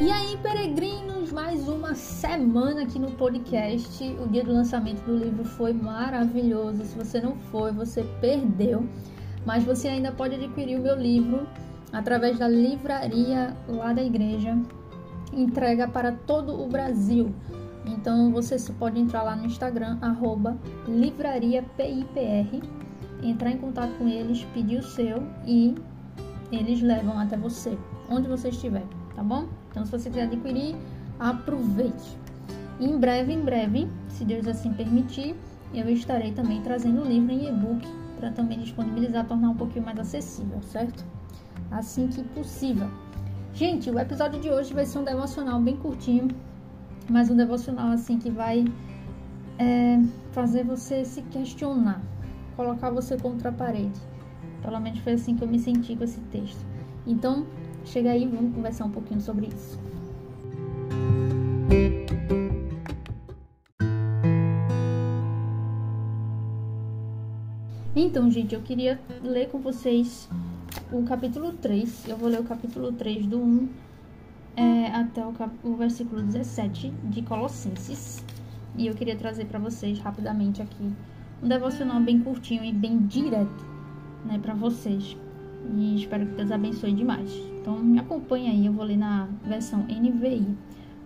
E aí, peregrinos, mais uma semana aqui no podcast. O dia do lançamento do livro foi maravilhoso. Se você não foi, você perdeu. Mas você ainda pode adquirir o meu livro através da livraria lá da igreja. Entrega para todo o Brasil. Então você pode entrar lá no Instagram, arroba livrariapipr, entrar em contato com eles, pedir o seu e eles levam até você, onde você estiver, tá bom? Então, se você quiser adquirir, aproveite. E em breve, em breve, se Deus assim permitir, eu estarei também trazendo o livro em e-book para também disponibilizar, tornar um pouquinho mais acessível, certo? Assim que possível. Gente, o episódio de hoje vai ser um devocional bem curtinho, mas um devocional assim que vai é, fazer você se questionar, colocar você contra a parede. Pelo menos foi assim que eu me senti com esse texto. Então, chega aí, vamos conversar um pouquinho sobre isso. Então, gente, eu queria ler com vocês o capítulo 3. Eu vou ler o capítulo 3 do 1 é, até o, o versículo 17 de Colossenses. E eu queria trazer para vocês rapidamente aqui um devocional bem curtinho e bem direto, né, para vocês. E espero que Deus abençoe demais. Então me acompanha aí, eu vou ler na versão NVI.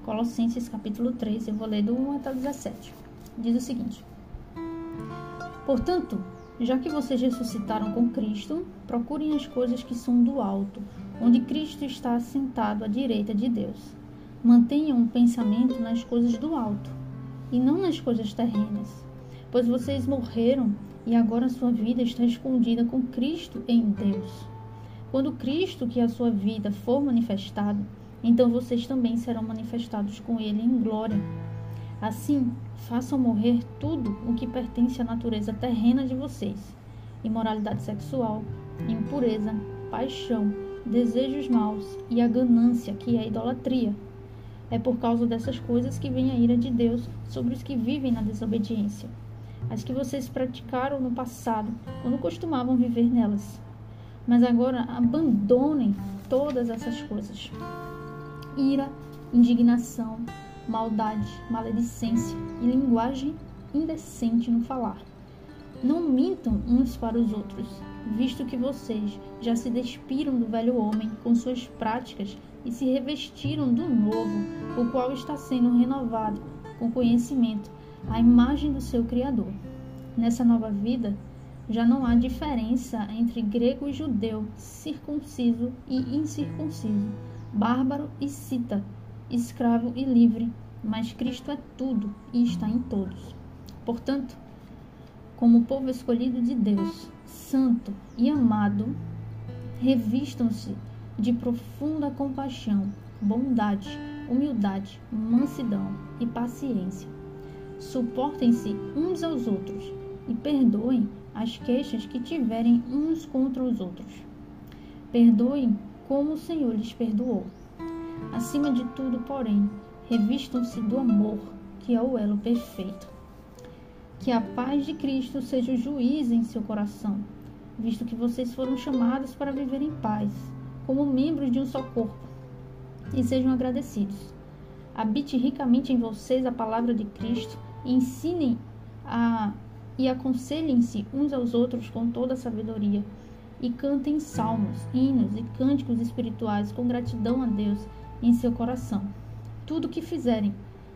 Colossenses capítulo 3, eu vou ler do 1 até o 17. Diz o seguinte: Portanto, já que vocês ressuscitaram com Cristo, procurem as coisas que são do alto, onde Cristo está assentado à direita de Deus. Mantenham um pensamento nas coisas do alto e não nas coisas terrenas, pois vocês morreram e agora sua vida está escondida com Cristo em Deus. Quando Cristo, que é a sua vida, for manifestado, então vocês também serão manifestados com Ele em glória. Assim, façam morrer tudo o que pertence à natureza terrena de vocês: imoralidade sexual, impureza, paixão, desejos maus e a ganância, que é a idolatria. É por causa dessas coisas que vem a ira de Deus sobre os que vivem na desobediência as que vocês praticaram no passado, quando costumavam viver nelas. Mas agora abandonem todas essas coisas: ira, indignação, maldade, maledicência e linguagem indecente no falar. Não mintam uns para os outros, visto que vocês já se despiram do velho homem com suas práticas e se revestiram do novo, o qual está sendo renovado com conhecimento a imagem do seu Criador. Nessa nova vida, já não há diferença entre grego e judeu, circunciso e incircunciso, bárbaro e cita, escravo e livre, mas Cristo é tudo e está em todos. Portanto, como povo escolhido de Deus, santo e amado, revistam-se de profunda compaixão, bondade, humildade, mansidão e paciência Suportem-se uns aos outros e perdoem as queixas que tiverem uns contra os outros. Perdoem como o Senhor lhes perdoou. Acima de tudo, porém, revistam-se do amor, que é o elo perfeito. Que a paz de Cristo seja o juiz em seu coração, visto que vocês foram chamados para viver em paz, como membros de um só corpo, e sejam agradecidos. Habite ricamente em vocês a palavra de Cristo ensinem a, e aconselhem-se uns aos outros com toda a sabedoria, e cantem salmos, hinos e cânticos espirituais com gratidão a Deus em seu coração. Tudo o que fizerem,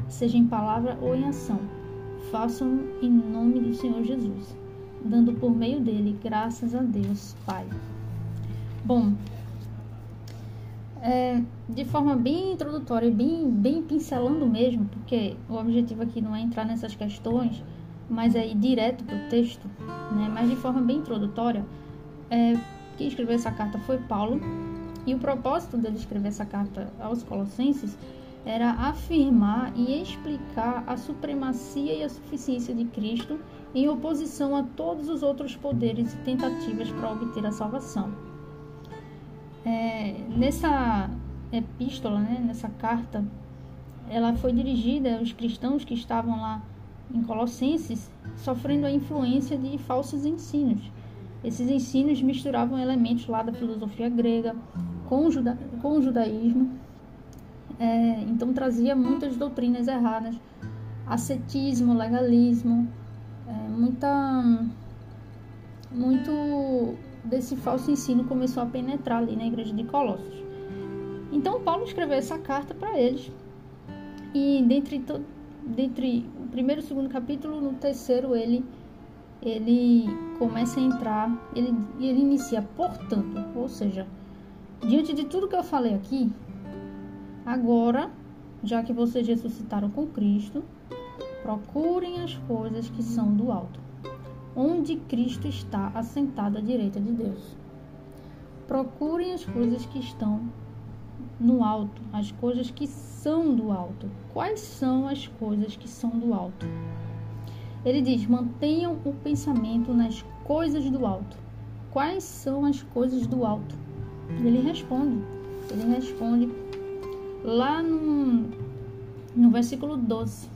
seja em palavra ou em ação, façam em nome do Senhor Jesus, dando por meio dele graças a Deus Pai. Bom, é, de forma bem introdutória, bem, bem pincelando mesmo, porque o objetivo aqui não é entrar nessas questões, mas é ir direto para o texto, né? mas de forma bem introdutória, é, quem escreveu essa carta foi Paulo, e o propósito dele escrever essa carta aos Colossenses era afirmar e explicar a supremacia e a suficiência de Cristo em oposição a todos os outros poderes e tentativas para obter a salvação. É, nessa epístola, né, nessa carta, ela foi dirigida aos cristãos que estavam lá em Colossenses, sofrendo a influência de falsos ensinos. Esses ensinos misturavam elementos lá da filosofia grega com o, juda com o judaísmo, é, então trazia muitas doutrinas erradas, ascetismo, legalismo, é, muita, muito desse falso ensino começou a penetrar ali na igreja de Colossos. Então Paulo escreveu essa carta para eles e dentre, dentre o primeiro e o segundo capítulo, no terceiro ele ele começa a entrar, ele, ele inicia, portanto, ou seja, diante de tudo que eu falei aqui, agora, já que vocês ressuscitaram com Cristo, procurem as coisas que são do alto, onde Cristo está assentado à direita de Deus. Procurem as coisas que estão no alto, as coisas que são do alto. Quais são as coisas que são do alto? Ele diz: mantenham o pensamento nas coisas do alto. Quais são as coisas do alto? Ele responde. Ele responde lá no, no versículo 12.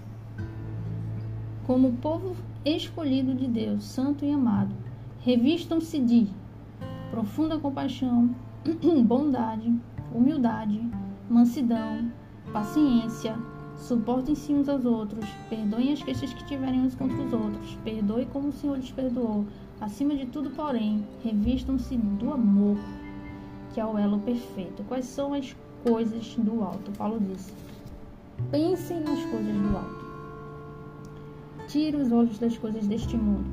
Como povo escolhido de Deus, santo e amado, revistam-se de profunda compaixão, bondade, humildade, mansidão, paciência, Suportem-se uns aos outros, perdoem as queixas que tiverem uns contra os outros, perdoe como o Senhor lhes perdoou. Acima de tudo, porém, revistam-se do amor, que é o elo perfeito. Quais são as coisas do alto? Paulo diz: pensem nas coisas do alto. Tire os olhos das coisas deste mundo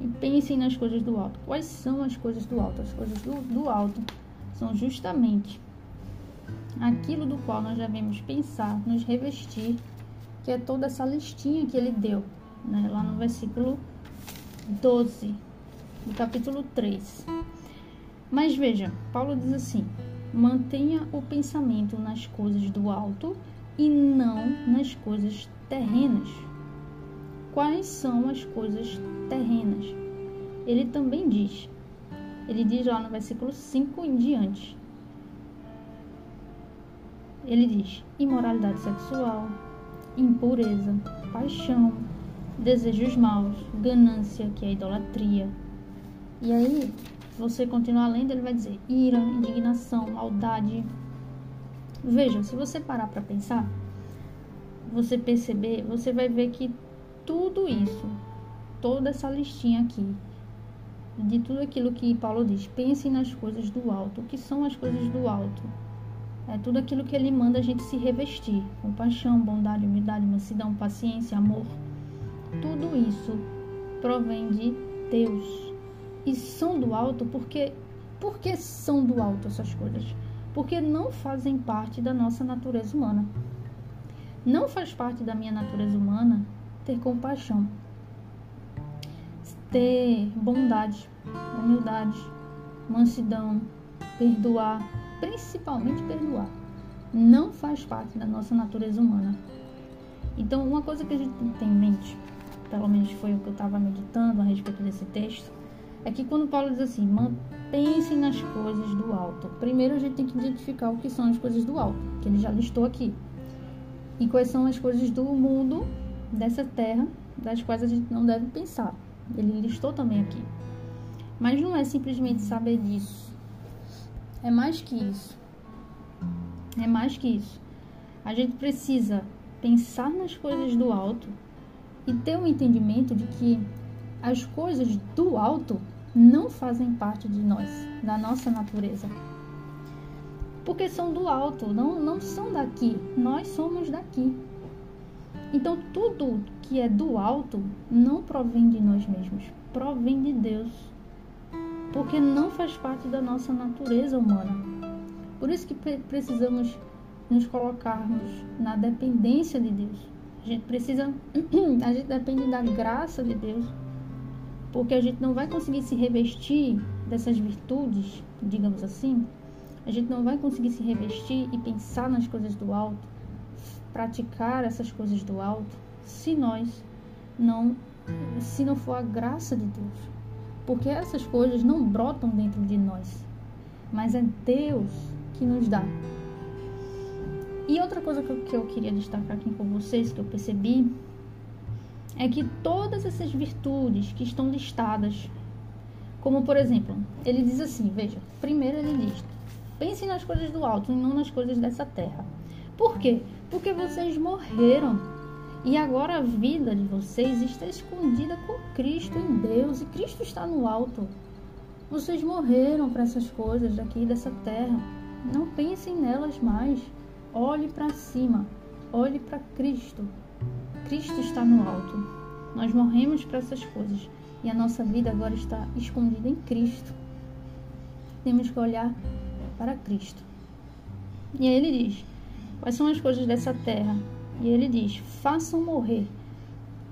e pensem nas coisas do alto. Quais são as coisas do alto? As coisas do, do alto são justamente aquilo do qual nós devemos pensar, nos revestir, que é toda essa listinha que ele deu, né, lá no versículo 12, do capítulo 3. Mas veja, Paulo diz assim: mantenha o pensamento nas coisas do alto e não nas coisas terrenas. Quais são as coisas terrenas? Ele também diz, ele diz lá no versículo 5 em diante: ele diz: imoralidade sexual, impureza, paixão, desejos maus, ganância, que é idolatria. E aí, você continuar lendo, ele vai dizer ira, indignação, maldade. Veja, se você parar para pensar, você perceber, você vai ver que tudo isso, toda essa listinha aqui, de tudo aquilo que Paulo diz, pense nas coisas do alto. O que são as coisas do alto? É tudo aquilo que ele manda a gente se revestir: compaixão, bondade, humildade, mansidão, paciência, amor. Tudo isso provém de Deus. E são do alto porque por que são do alto essas coisas? Porque não fazem parte da nossa natureza humana. Não faz parte da minha natureza humana ter compaixão, ter bondade, humildade, mansidão, perdoar, principalmente perdoar. Não faz parte da nossa natureza humana. Então, uma coisa que a gente tem em mente, pelo menos foi o que eu estava meditando a respeito desse texto, é que quando Paulo diz assim, pense nas coisas do alto. Primeiro a gente tem que identificar o que são as coisas do alto, que ele já listou aqui. E quais são as coisas do mundo, dessa terra, das quais a gente não deve pensar. Ele listou também aqui. Mas não é simplesmente saber disso é mais que isso. É mais que isso. A gente precisa pensar nas coisas do alto e ter um entendimento de que as coisas do alto não fazem parte de nós, da nossa natureza. Porque são do alto, não, não são daqui. Nós somos daqui. Então, tudo que é do alto não provém de nós mesmos, provém de Deus porque não faz parte da nossa natureza humana. Por isso que precisamos nos colocarmos na dependência de Deus. A gente precisa, a gente depende da graça de Deus, porque a gente não vai conseguir se revestir dessas virtudes, digamos assim. A gente não vai conseguir se revestir e pensar nas coisas do alto, praticar essas coisas do alto, se nós não, se não for a graça de Deus. Porque essas coisas não brotam dentro de nós, mas é Deus que nos dá. E outra coisa que eu queria destacar aqui com vocês, que eu percebi, é que todas essas virtudes que estão listadas, como por exemplo, ele diz assim: veja, primeiro ele diz, pense nas coisas do alto e não nas coisas dessa terra. Por quê? Porque vocês morreram. E agora a vida de vocês está escondida com Cristo em Deus e Cristo está no alto. Vocês morreram para essas coisas daqui dessa terra. Não pensem nelas mais. Olhe para cima. Olhe para Cristo. Cristo está no alto. Nós morremos para essas coisas e a nossa vida agora está escondida em Cristo. Temos que olhar para Cristo. E aí ele diz: Quais são as coisas dessa terra? E ele diz: Façam morrer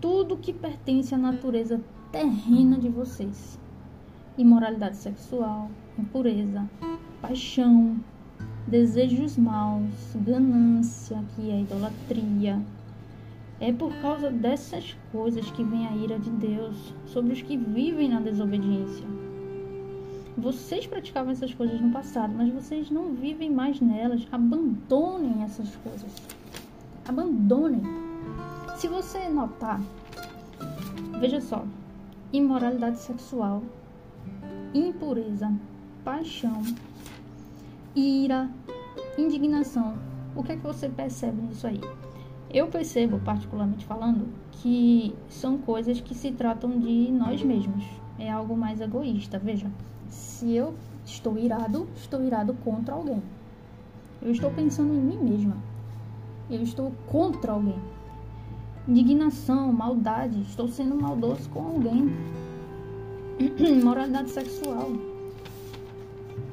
tudo que pertence à natureza terrena de vocês: imoralidade sexual, impureza, paixão, desejos maus, ganância, que é idolatria. É por causa dessas coisas que vem a ira de Deus sobre os que vivem na desobediência. Vocês praticavam essas coisas no passado, mas vocês não vivem mais nelas. Abandonem essas coisas. Abandonem. Se você notar, veja só: imoralidade sexual, impureza, paixão, ira, indignação. O que é que você percebe nisso aí? Eu percebo, particularmente falando, que são coisas que se tratam de nós mesmos. É algo mais egoísta. Veja, se eu estou irado, estou irado contra alguém. Eu estou pensando em mim mesma. Eu estou contra alguém. Indignação, maldade, estou sendo maldoso com alguém. Moralidade sexual,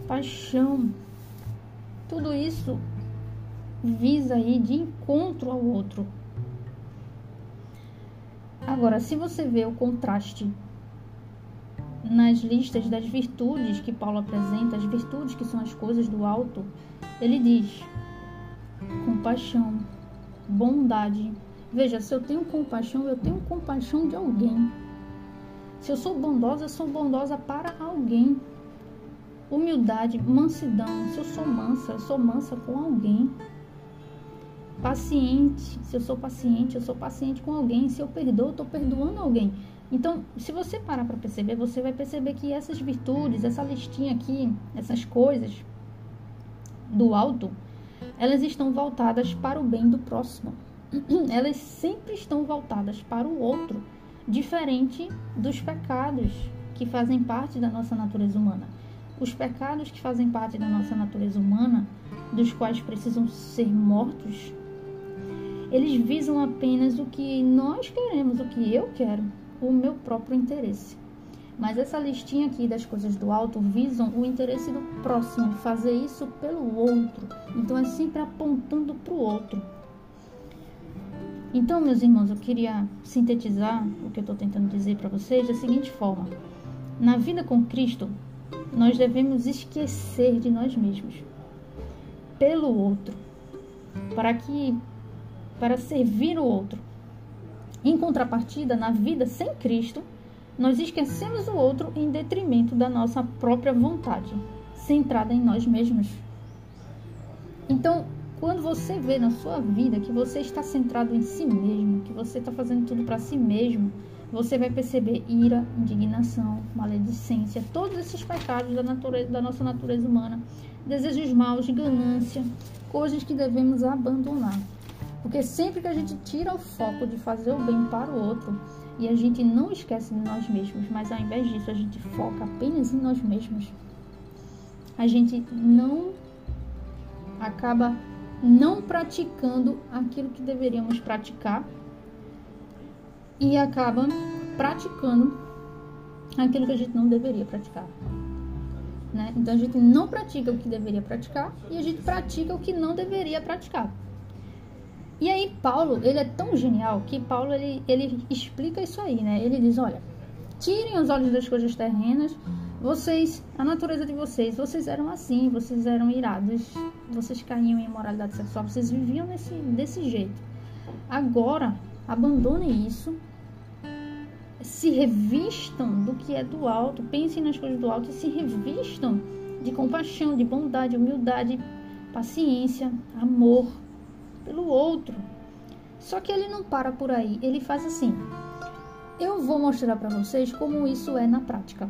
paixão, tudo isso visa aí de encontro ao outro. Agora, se você vê o contraste nas listas das virtudes que Paulo apresenta, as virtudes que são as coisas do alto, ele diz: compaixão, bondade. Veja, se eu tenho compaixão, eu tenho compaixão de alguém. Se eu sou bondosa, eu sou bondosa para alguém humildade, mansidão. Se eu sou mansa, eu sou mansa com alguém. Paciente, se eu sou paciente, eu sou paciente com alguém. Se eu perdoo, eu estou perdoando alguém. Então, se você parar para perceber, você vai perceber que essas virtudes, essa listinha aqui, essas coisas do alto, elas estão voltadas para o bem do próximo. Elas sempre estão voltadas para o outro, diferente dos pecados que fazem parte da nossa natureza humana. Os pecados que fazem parte da nossa natureza humana, dos quais precisam ser mortos, eles visam apenas o que nós queremos, o que eu quero, o meu próprio interesse. Mas essa listinha aqui das coisas do alto visam o interesse do próximo, fazer isso pelo outro. Então é sempre apontando para o outro. Então, meus irmãos, eu queria sintetizar o que eu estou tentando dizer para vocês da seguinte forma: na vida com Cristo, nós devemos esquecer de nós mesmos pelo outro, para que para servir o outro. Em contrapartida, na vida sem Cristo, nós esquecemos o outro em detrimento da nossa própria vontade, centrada em nós mesmos. Então, quando você vê na sua vida que você está centrado em si mesmo, que você está fazendo tudo para si mesmo, você vai perceber ira, indignação, maledicência, todos esses pecados da, natureza, da nossa natureza humana, desejos maus, ganância, coisas que devemos abandonar. Porque sempre que a gente tira o foco de fazer o bem para o outro e a gente não esquece de nós mesmos, mas ao invés disso a gente foca apenas em nós mesmos, a gente não acaba não praticando aquilo que deveríamos praticar e acaba praticando aquilo que a gente não deveria praticar. Né? Então a gente não pratica o que deveria praticar e a gente pratica o que não deveria praticar. E aí Paulo, ele é tão genial que Paulo ele, ele explica isso aí, né? Ele diz, olha, tirem os olhos das coisas terrenas, vocês, a natureza de vocês, vocês eram assim, vocês eram irados, vocês caíam em imoralidade sexual, vocês viviam desse, desse jeito. Agora, abandonem isso se revistam do que é do alto, pensem nas coisas do alto e se revistam de compaixão, de bondade, humildade, paciência, amor pelo outro. Só que ele não para por aí, ele faz assim. Eu vou mostrar para vocês como isso é na prática.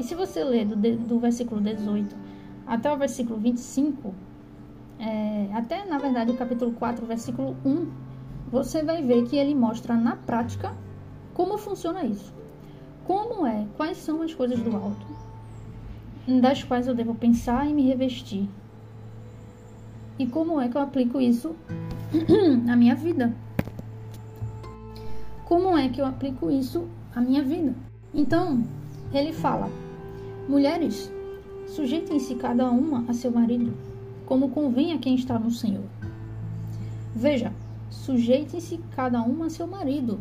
E se você ler do, do versículo 18 até o versículo 25, é, até na verdade o capítulo 4, versículo 1, você vai ver que ele mostra na prática como funciona isso. Como é, quais são as coisas do alto, das quais eu devo pensar e me revestir. E como é que eu aplico isso na minha vida. Como é que eu aplico isso à minha vida? Então, ele fala: Mulheres, sujeitem-se cada uma a seu marido, como convém a quem está no Senhor. Veja, sujeitem-se cada uma a seu marido.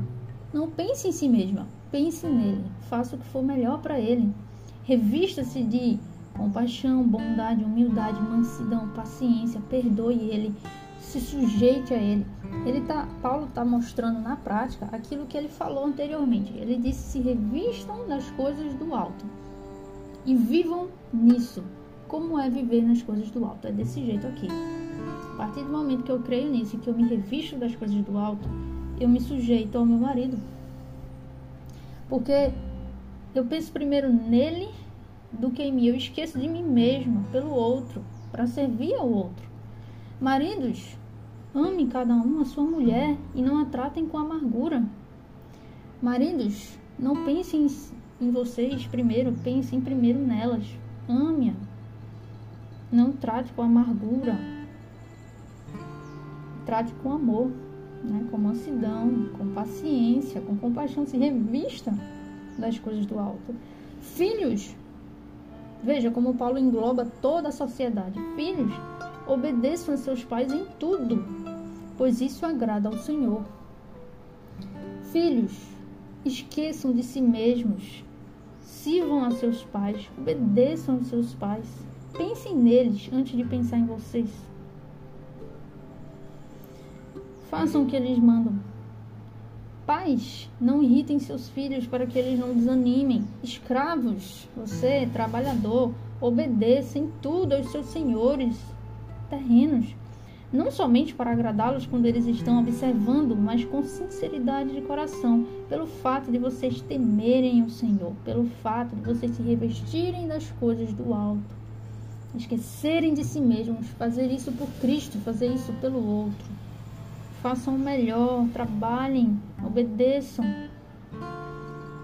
Não pense em si mesma, pense nele, faça o que for melhor para ele. Revista-se de compaixão, bondade, humildade, mansidão, paciência, perdoe ele, se sujeite a ele. Ele tá, Paulo está mostrando na prática aquilo que ele falou anteriormente. Ele disse: se revistam das coisas do alto e vivam nisso. Como é viver nas coisas do alto? É desse jeito aqui. A partir do momento que eu creio nisso e que eu me revisto das coisas do alto, eu me sujeito ao meu marido. Porque eu penso primeiro nele do que em mim. Eu esqueço de mim mesmo pelo outro, para servir ao outro. Maridos, amem cada um a sua mulher e não a tratem com amargura. Maridos, não pensem em vocês primeiro, pensem primeiro nelas. Ame-a. Não trate com amargura. Trate com amor, né? com mansidão, com paciência, com compaixão. Se revista das coisas do alto. Filhos, veja como Paulo engloba toda a sociedade. Filhos, Obedeçam a seus pais em tudo, pois isso agrada ao Senhor. Filhos, esqueçam de si mesmos, sirvam a seus pais, obedeçam aos seus pais, pensem neles antes de pensar em vocês. Façam o que eles mandam. Pais, não irritem seus filhos para que eles não desanimem. Escravos, você, trabalhador, obedeça em tudo aos seus senhores terrenos, não somente para agradá-los quando eles estão observando, mas com sinceridade de coração, pelo fato de vocês temerem o Senhor, pelo fato de vocês se revestirem das coisas do alto, esquecerem de si mesmos, fazer isso por Cristo, fazer isso pelo outro. Façam o melhor, trabalhem, obedeçam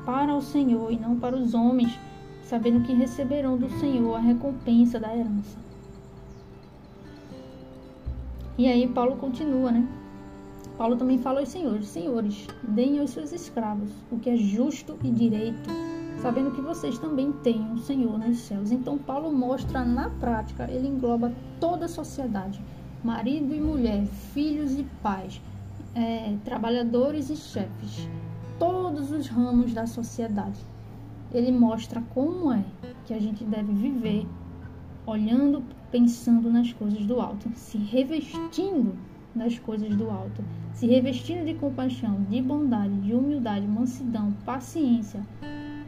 para o Senhor e não para os homens, sabendo que receberão do Senhor a recompensa da herança. E aí Paulo continua, né? Paulo também fala aos senhores: Senhores, deem aos seus escravos o que é justo e direito, sabendo que vocês também têm um Senhor nos céus. Então, Paulo mostra na prática, ele engloba toda a sociedade: marido e mulher, filhos e pais, é, trabalhadores e chefes, todos os ramos da sociedade. Ele mostra como é que a gente deve viver olhando pensando nas coisas do alto, se revestindo das coisas do alto, se revestindo de compaixão, de bondade, de humildade, mansidão, paciência,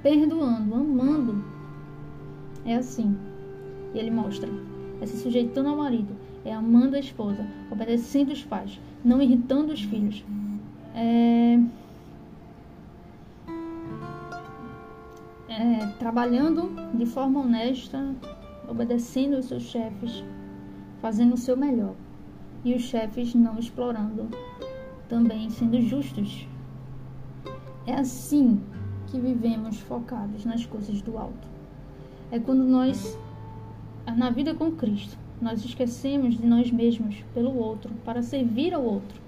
perdoando, amando. É assim. E ele mostra: é se sujeitando ao marido, é amando a esposa, obedecendo os pais, não irritando os filhos. É, é, trabalhando de forma honesta, obedecendo os seus chefes, fazendo o seu melhor, e os chefes não explorando, também sendo justos. É assim que vivemos focados nas coisas do alto. É quando nós, na vida com Cristo, nós esquecemos de nós mesmos pelo outro, para servir ao outro.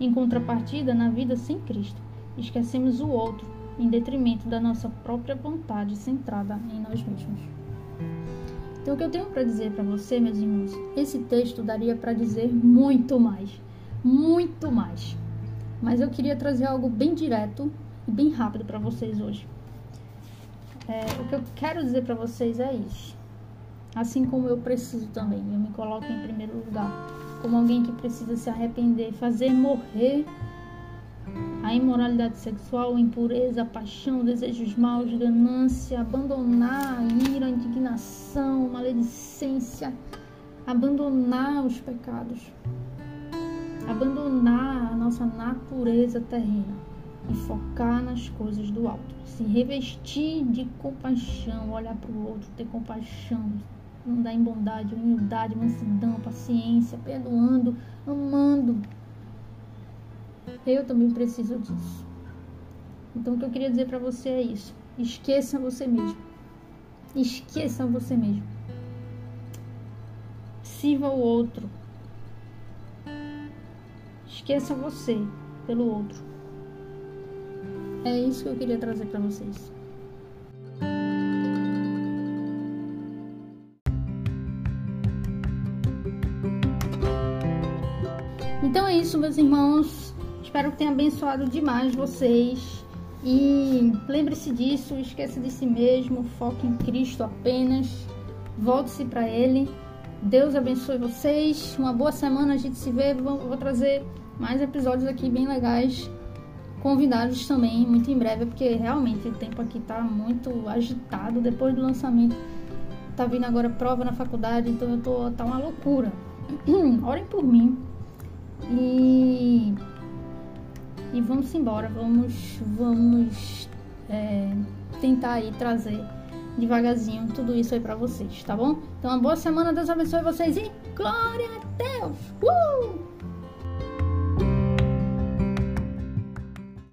Em contrapartida, na vida sem Cristo, esquecemos o outro em detrimento da nossa própria vontade centrada em nós mesmos. Então, o que eu tenho para dizer para você, meus irmãos, esse texto daria para dizer muito mais, muito mais. Mas eu queria trazer algo bem direto e bem rápido para vocês hoje. É, o que eu quero dizer para vocês é isso. Assim como eu preciso também, eu me coloco em primeiro lugar, como alguém que precisa se arrepender, fazer morrer a imoralidade sexual, impureza, paixão, desejos maus, ganância, abandonar a ira, a indignação, maledicência, abandonar os pecados, abandonar a nossa natureza terrena e focar nas coisas do alto, se revestir de compaixão, olhar para o outro, ter compaixão, andar em bondade, humildade, mansidão, paciência, perdoando, amando. Eu também preciso disso. Então, o que eu queria dizer para você é isso. Esqueça você mesmo. Esqueça você mesmo. Sirva o outro. Esqueça você pelo outro. É isso que eu queria trazer para vocês. Isso, meus irmãos. Espero que tenha abençoado demais vocês. E lembre-se disso, esqueça de si mesmo, foque em Cristo apenas. Volte-se para Ele. Deus abençoe vocês. Uma boa semana, a gente se vê. Vou, trazer mais episódios aqui bem legais. Convidados também, muito em breve, porque realmente o tempo aqui tá muito agitado depois do lançamento. Tá vindo agora prova na faculdade, então eu tô tá uma loucura. Orem por mim. E e vamos embora, vamos vamos é, tentar aí trazer devagarzinho tudo isso aí para vocês, tá bom? Então, uma boa semana, Deus abençoe vocês e glória a Deus! Uh!